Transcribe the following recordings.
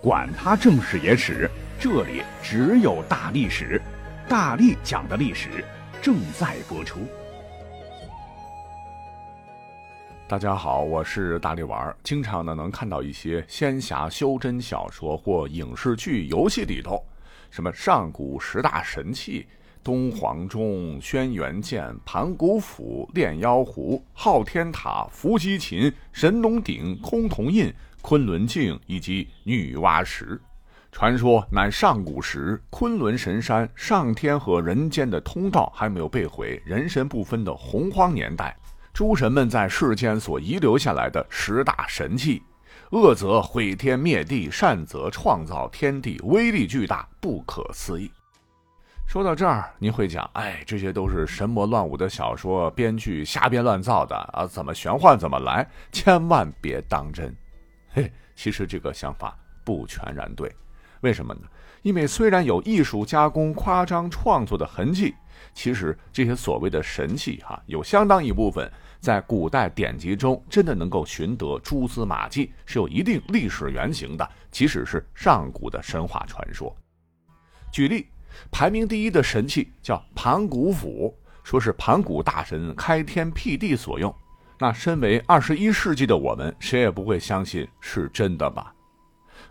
管他正史野史，这里只有大历史，大力讲的历史正在播出。大家好，我是大力丸儿。经常呢能看到一些仙侠修真小说或影视剧、游戏里头，什么上古十大神器。东皇钟、轩辕剑、盘古斧、炼妖壶、昊天塔、伏羲琴、神农鼎、崆峒印、昆仑镜以及女娲石，传说乃上古时昆仑神山上天和人间的通道还没有被毁，人神不分的洪荒年代，诸神们在世间所遗留下来的十大神器，恶则毁天灭地，善则创造天地，威力巨大，不可思议。说到这儿，您会讲，哎，这些都是神魔乱舞的小说编剧瞎编乱造的啊，怎么玄幻怎么来，千万别当真。嘿，其实这个想法不全然对，为什么呢？因为虽然有艺术加工、夸张创作的痕迹，其实这些所谓的神器哈，有相当一部分在古代典籍中真的能够寻得蛛丝马迹，是有一定历史原型的，即使是上古的神话传说。举例。排名第一的神器叫盘古斧，说是盘古大神开天辟地所用。那身为二十一世纪的我们，谁也不会相信是真的吧？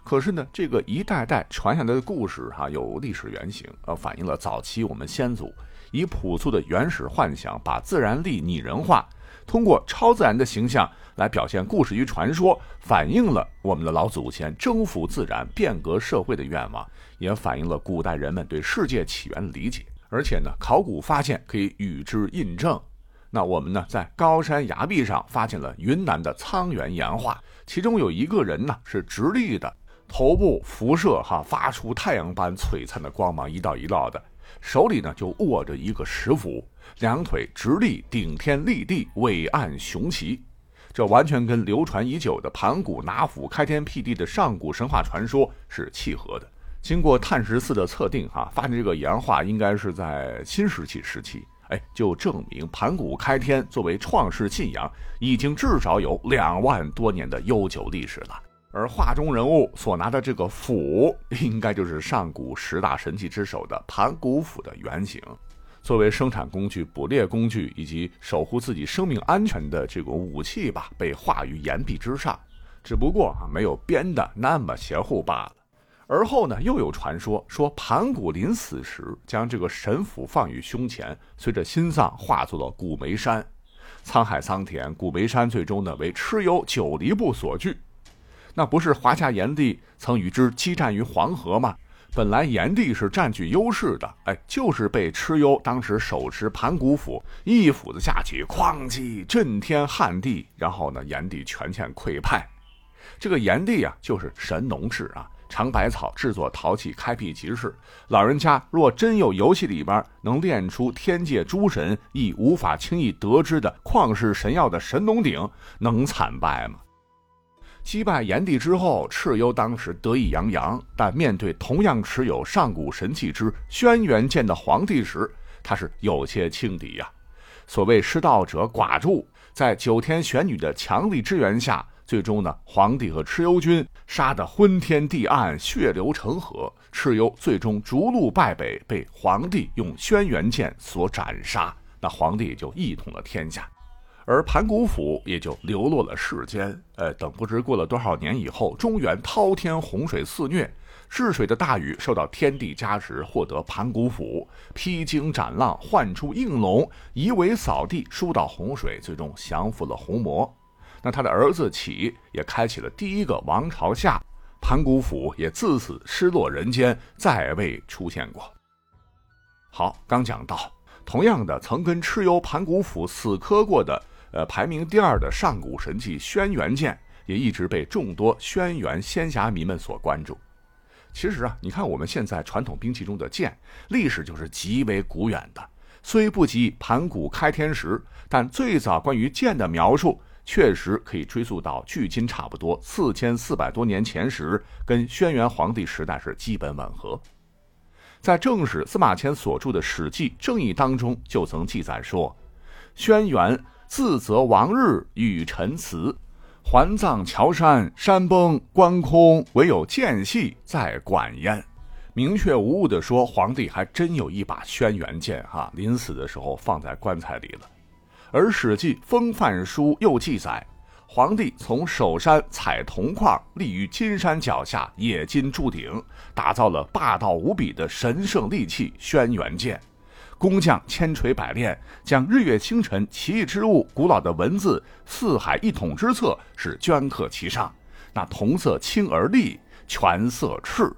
可是呢，这个一代代传下来的故事哈，有历史原型，呃，反映了早期我们先祖以朴素的原始幻想，把自然力拟人化，通过超自然的形象来表现故事与传说，反映了我们的老祖先征服自然、变革社会的愿望。也反映了古代人们对世界起源的理解，而且呢，考古发现可以与之印证。那我们呢，在高山崖壁上发现了云南的沧源岩画，其中有一个人呢是直立的，头部辐射哈发出太阳般璀璨的光芒，一道一道的，手里呢就握着一个石斧，两腿直立顶天立地，伟岸雄奇。这完全跟流传已久的盘古拿斧开天辟地的上古神话传说是契合的。经过碳十四的测定，哈，发现这个岩画应该是在新石器时期，哎，就证明盘古开天作为创世信仰，已经至少有两万多年的悠久历史了。而画中人物所拿的这个斧，应该就是上古十大神器之首的盘古斧的原型，作为生产工具、捕猎工具以及守护自己生命安全的这种武器吧，被画于岩壁之上，只不过啊，没有编的那么邪乎罢了。而后呢，又有传说说盘古临死时将这个神斧放于胸前，随着心脏化作了古梅山。沧海桑田，古梅山最终呢为蚩尤九黎部所据。那不是华夏炎帝曾与之激战于黄河吗？本来炎帝是占据优势的，哎，就是被蚩尤当时手持盘古斧，一斧子下去，哐叽震天撼地，然后呢，炎帝全线溃败。这个炎帝啊，就是神农氏啊。尝百草制作陶器，开辟集市。老人家若真有游戏里边能炼出天界诸神亦无法轻易得知的旷世神药的神农鼎，能惨败吗？击败炎帝之后，蚩尤当时得意洋洋，但面对同样持有上古神器之轩辕剑的皇帝时，他是有些轻敌呀。所谓失道者寡助，在九天玄女的强力支援下。最终呢，皇帝和蚩尤军杀得昏天地暗，血流成河。蚩尤最终逐鹿败北，被皇帝用轩辕剑所斩杀。那皇帝也就一统了天下，而盘古斧也就流落了世间。呃，等不知过了多少年以后，中原滔天洪水肆虐，治水的大禹受到天地加持，获得盘古斧，披荆斩浪，唤出应龙，夷为扫地，疏导洪水，最终降服了红魔。那他的儿子启也开启了第一个王朝下，盘古斧也自此失落人间，再未出现过。好，刚讲到，同样的，曾跟蚩尤盘古斧死磕过的，呃，排名第二的上古神器轩辕剑，也一直被众多轩辕仙侠迷们所关注。其实啊，你看我们现在传统兵器中的剑，历史就是极为古远的，虽不及盘古开天时，但最早关于剑的描述。确实可以追溯到距今差不多四千四百多年前时，跟轩辕皇帝时代是基本吻合。在正史司马迁所著的《史记正义》当中，就曾记载说：“轩辕自责王日与陈词，环葬桥山，山崩关空，唯有间隙在管焉。明确无误地说，皇帝还真有一把轩辕剑哈，临死的时候放在棺材里了。而《史记·风范书》又记载，皇帝从首山采铜矿，立于金山脚下冶金铸鼎，打造了霸道无比的神圣利器轩辕剑。工匠千锤百炼，将日月星辰、奇异之物、古老的文字、四海一统之策是镌刻其上。那铜色青而丽，全色赤。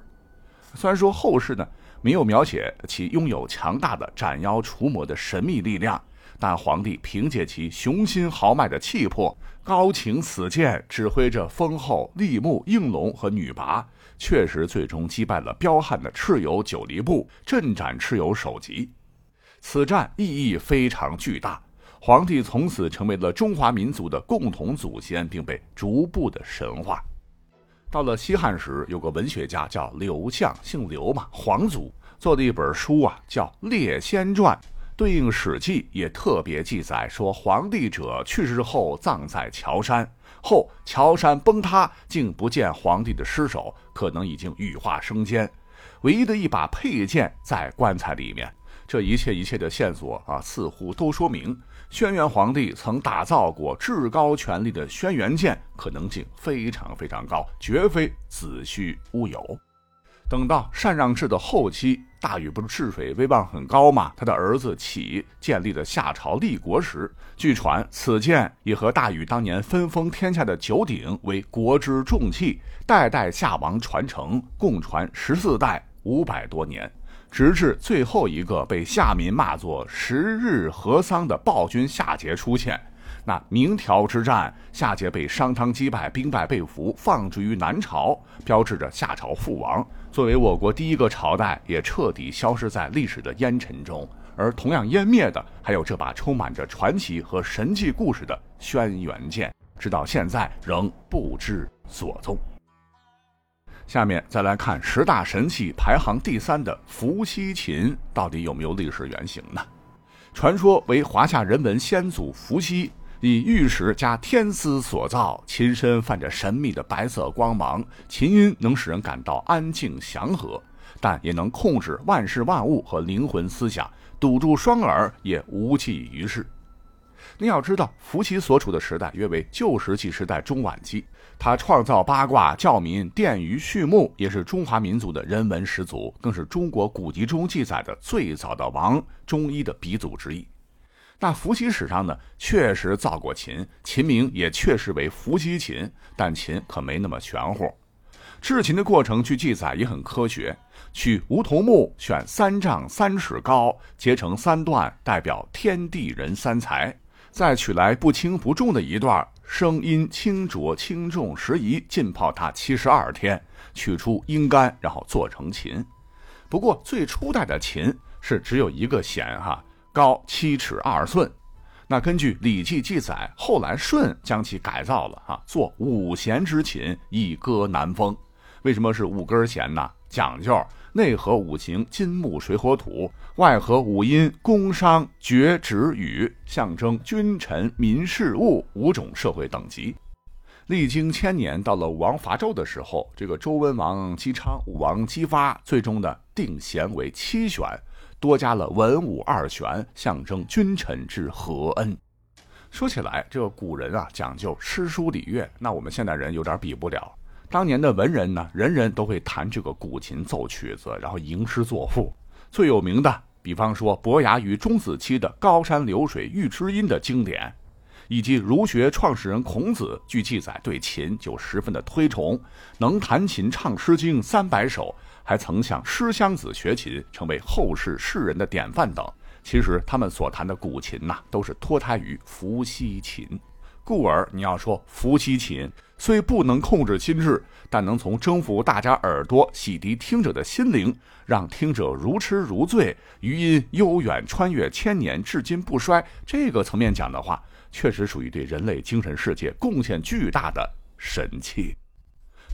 虽然说后世呢没有描写其拥有强大的斩妖除魔的神秘力量，但皇帝凭借其雄心豪迈的气魄，高擎此剑，指挥着封后、立木、应龙和女魃，确实最终击败了彪悍的蚩尤九黎部，镇斩蚩尤首级。此战意义非常巨大，皇帝从此成为了中华民族的共同祖先，并被逐步的神化。到了西汉时，有个文学家叫刘向，姓刘嘛，皇族做的一本书啊，叫《列仙传》，对应《史记》也特别记载说，皇帝者去世后葬在桥山，后桥山崩塌，竟不见皇帝的尸首，可能已经羽化升仙，唯一的一把佩剑在棺材里面。这一切一切的线索啊，似乎都说明。轩辕皇帝曾打造过至高权力的轩辕剑，可能性非常非常高，绝非子虚乌有。等到禅让制的后期，大禹不是治水威望很高吗？他的儿子启建立了夏朝立国时，据传此剑也和大禹当年分封天下的九鼎为国之重器，代代夏王传承，共传十四代，五百多年。直至最后一个被夏民骂作“十日河桑”的暴君夏桀出现，那明条之战，夏桀被商汤击败，兵败被俘，放逐于南朝，标志着夏朝覆亡。作为我国第一个朝代，也彻底消失在历史的烟尘中。而同样湮灭的，还有这把充满着传奇和神迹故事的轩辕剑，直到现在仍不知所踪。下面再来看十大神器排行第三的伏羲琴，到底有没有历史原型呢？传说为华夏人文先祖伏羲以玉石加天丝所造，琴身泛着神秘的白色光芒，琴音能使人感到安静祥和，但也能控制万事万物和灵魂思想，堵住双耳也无济于事。你要知道，伏羲所处的时代约为旧石器时代中晚期。他创造八卦，教民奠于畜牧，也是中华民族的人文始祖，更是中国古籍中记载的最早的王中医的鼻祖之一。那伏羲史上呢，确实造过琴，琴名也确实为伏羲琴，但琴可没那么玄乎。制琴的过程据记载也很科学，取梧桐木，选三丈三尺高，结成三段，代表天地人三才。再取来不轻不重的一段，声音清浊轻重适宜，浸泡它七十二天，取出阴干，然后做成琴。不过最初代的琴是只有一个弦，哈，高七尺二寸。那根据《礼记》记载，后来舜将其改造了，哈，做五弦之琴，以歌南风。为什么是五根弦呢？讲究。内合五行金木水火土，外合五音宫商角徵羽，象征君臣民事物五种社会等级。历经千年，到了武王伐纣的时候，这个周文王姬昌、武王姬发，最终的定弦为七弦，多加了文武二弦，象征君臣之和恩。说起来，这个古人啊讲究诗书礼乐，那我们现代人有点比不了。当年的文人呢，人人都会弹这个古琴奏曲子，然后吟诗作赋。最有名的，比方说伯牙与钟子期的《高山流水遇知音》的经典，以及儒学创始人孔子，据记载对琴就十分的推崇，能弹琴唱《诗经》三百首，还曾向诗襄子学琴，成为后世世人的典范等。其实他们所弹的古琴呐，都是脱胎于伏羲琴。故而你要说伏羲琴虽不能控制心智，但能从征服大家耳朵、洗涤听者的心灵，让听者如痴如醉，余音悠远穿越千年，至今不衰。这个层面讲的话，确实属于对人类精神世界贡献巨大的神器。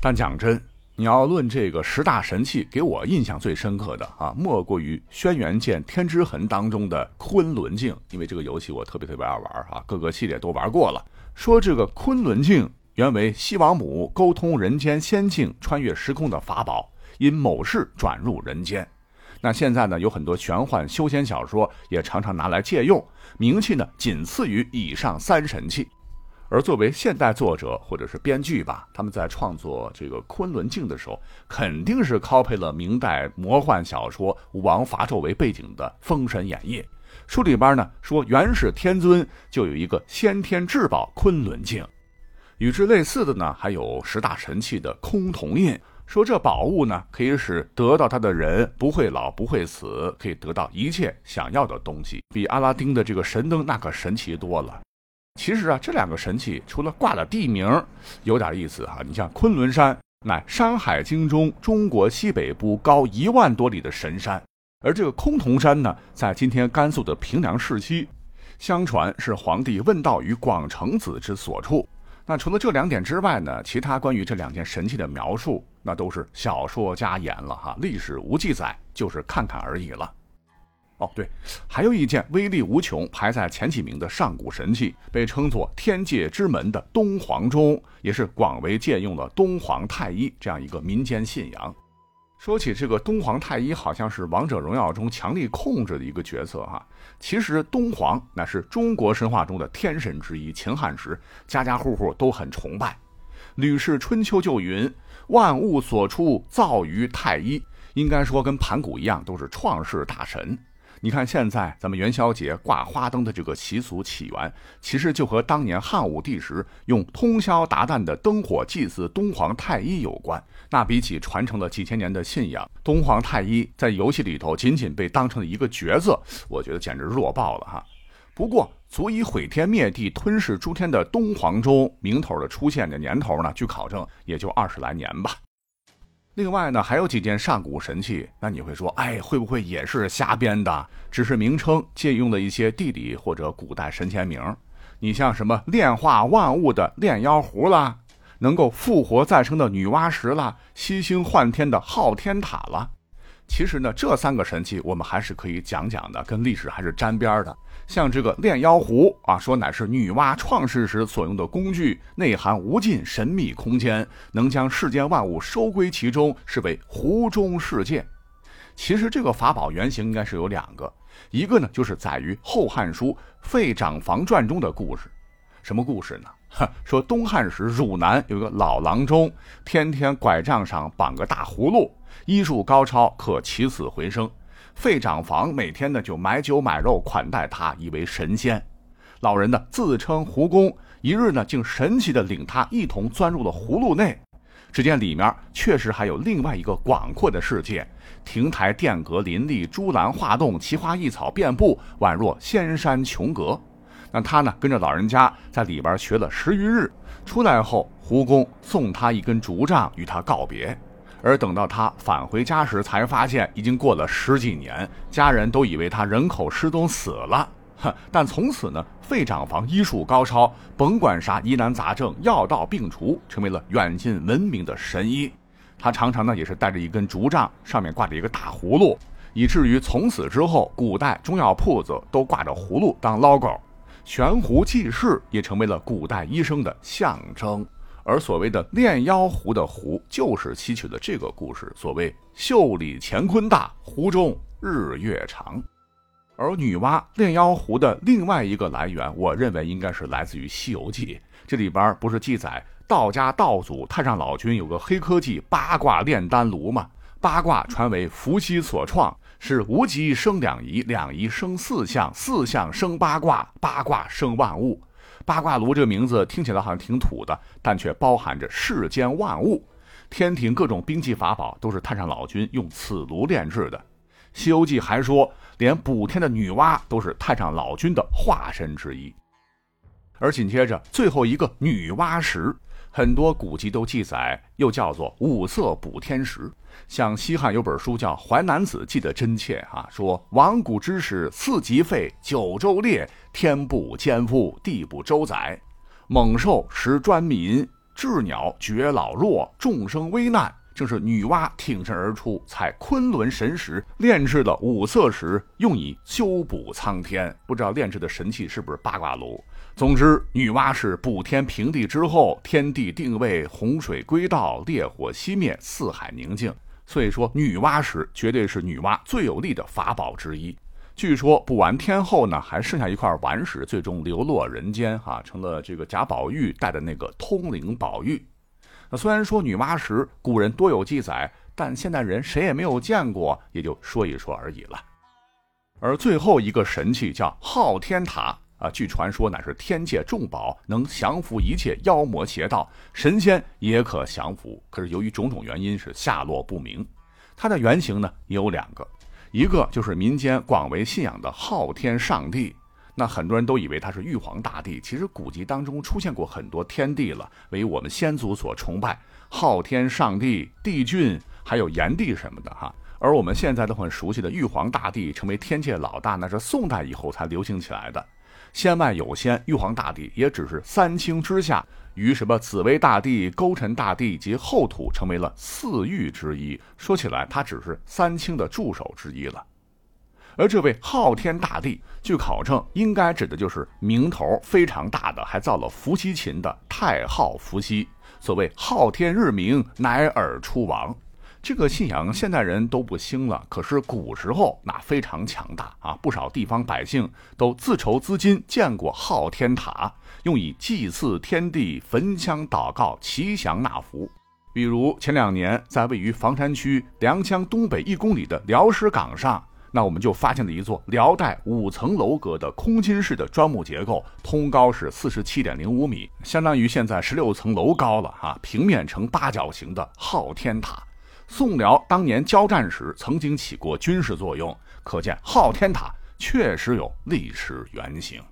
但讲真，你要论这个十大神器，给我印象最深刻的啊，莫过于《轩辕剑天之痕》当中的昆仑镜，因为这个游戏我特别特别爱玩啊，各个系列都玩过了。说这个昆仑镜原为西王母沟通人间仙境、穿越时空的法宝，因某事转入人间。那现在呢，有很多玄幻修仙小说也常常拿来借用，名气呢仅次于以上三神器。而作为现代作者或者是编剧吧，他们在创作这个昆仑镜的时候，肯定是 copy 了明代魔幻小说武王伐纣为背景的《封神演义》。书里边呢说，元始天尊就有一个先天至宝昆仑镜，与之类似的呢还有十大神器的崆峒印。说这宝物呢可以使得到它的人不会老不会死，可以得到一切想要的东西，比阿拉丁的这个神灯那可神奇多了。其实啊，这两个神器除了挂了地名，有点意思哈。你像昆仑山，乃《山海经》中中国西北部高一万多里的神山。而这个崆峒山呢，在今天甘肃的平凉市西，相传是皇帝问道于广成子之所处。那除了这两点之外呢，其他关于这两件神器的描述，那都是小说家言了哈，历史无记载，就是看看而已了。哦，对，还有一件威力无穷、排在前几名的上古神器，被称作天界之门的东皇钟，也是广为借用了东皇太一这样一个民间信仰。说起这个东皇太一，好像是王者荣耀中强力控制的一个角色哈。其实东皇乃是中国神话中的天神之一，秦汉时家家户户都很崇拜。《吕氏春秋》就云：“万物所出，造于太一。”应该说跟盘古一样，都是创世大神。你看，现在咱们元宵节挂花灯的这个习俗起源，其实就和当年汉武帝时用通宵达旦的灯火祭祀东皇太一有关。那比起传承了几千年的信仰，东皇太一在游戏里头仅仅被当成了一个角色，我觉得简直弱爆了哈。不过，足以毁天灭地、吞噬诸天的东皇钟名头的出现的年头呢，据考证也就二十来年吧。另外呢，还有几件上古神器，那你会说，哎，会不会也是瞎编的？只是名称借用了一些地理或者古代神仙名。你像什么炼化万物的炼妖壶啦，能够复活再生的女娲石啦，吸星换天的昊天塔啦。其实呢，这三个神器我们还是可以讲讲的，跟历史还是沾边的。像这个炼妖壶啊，说乃是女娲创世时所用的工具，内含无尽神秘空间，能将世间万物收归其中，是为壶中世界。其实这个法宝原型应该是有两个，一个呢就是载于《后汉书·废长房传》中的故事。什么故事呢？说东汉时汝南有个老郎中，天天拐杖上绑个大葫芦，医术高超，可起死回生。费长房每天呢就买酒买肉款待他，以为神仙。老人呢自称胡公，一日呢竟神奇的领他一同钻入了葫芦内。只见里面确实还有另外一个广阔的世界，亭台殿阁林立，珠兰画栋，奇花异草遍布，宛若仙山琼阁。那他呢跟着老人家在里边学了十余日，出来后胡公送他一根竹杖，与他告别。而等到他返回家时，才发现已经过了十几年，家人都以为他人口失踪死了。哼！但从此呢，费长房医术高超，甭管啥疑难杂症，药到病除，成为了远近闻名的神医。他常常呢也是带着一根竹杖，上面挂着一个大葫芦，以至于从此之后，古代中药铺子都挂着葫芦当 logo，悬壶济世也成为了古代医生的象征。而所谓的炼妖壶的壶，就是吸取了这个故事。所谓“袖里乾坤大，壶中日月长”。而女娲炼妖壶的另外一个来源，我认为应该是来自于《西游记》。这里边不是记载道家道祖太上老君有个黑科技八卦炼丹炉吗？八卦传为伏羲所创，是无极生两仪，两仪生四象，四象生八卦，八卦生万物。八卦炉这个名字听起来好像挺土的，但却包含着世间万物。天庭各种兵器法宝都是太上老君用此炉炼制的。《西游记》还说，连补天的女娲都是太上老君的化身之一。而紧接着最后一个女娲石。很多古籍都记载，又叫做五色补天石。像西汉有本书叫《淮南子》，记得真切啊。说亡古之时，四极废，九州裂，天不兼覆，地不周载，猛兽食专民，鸷鸟绝老弱，众生危难，正是女娲挺身而出，采昆仑神石炼制了五色石，用以修补苍天。不知道炼制的神器是不是八卦炉？总之，女娲是补天平地之后，天地定位，洪水归道，烈火熄灭，四海宁静。所以说，女娲石绝对是女娲最有力的法宝之一。据说补完天后呢，还剩下一块顽石，最终流落人间，哈，成了这个贾宝玉带的那个通灵宝玉。那虽然说女娲石古人多有记载，但现代人谁也没有见过，也就说一说而已了。而最后一个神器叫昊天塔。啊，据传说乃是天界重宝，能降服一切妖魔邪道，神仙也可降服。可是由于种种原因，是下落不明。它的原型呢也有两个，一个就是民间广为信仰的昊天上帝。那很多人都以为他是玉皇大帝，其实古籍当中出现过很多天帝了，为我们先祖所崇拜。昊天上帝、帝俊，还有炎帝什么的哈。而我们现在都很熟悉的玉皇大帝成为天界老大，那是宋代以后才流行起来的。仙外有仙，玉皇大帝也只是三清之下，与什么紫薇大帝、勾陈大帝及后土成为了四御之一。说起来，他只是三清的助手之一了。而这位昊天大帝，据考证，应该指的就是名头非常大的，还造了伏羲琴的太昊伏羲。所谓昊天日明，乃尔出王。这个信仰现代人都不兴了，可是古时候那非常强大啊！不少地方百姓都自筹资金建过昊天塔，用以祭祀天地、焚香祷告、祈祥纳福。比如前两年在位于房山区良乡东北一公里的辽石岗上，那我们就发现了一座辽代五层楼阁的空心式的砖木结构，通高是四十七点零五米，相当于现在十六层楼高了哈！平面呈八角形的昊天塔。宋辽当年交战时曾经起过军事作用，可见昊天塔确实有历史原型。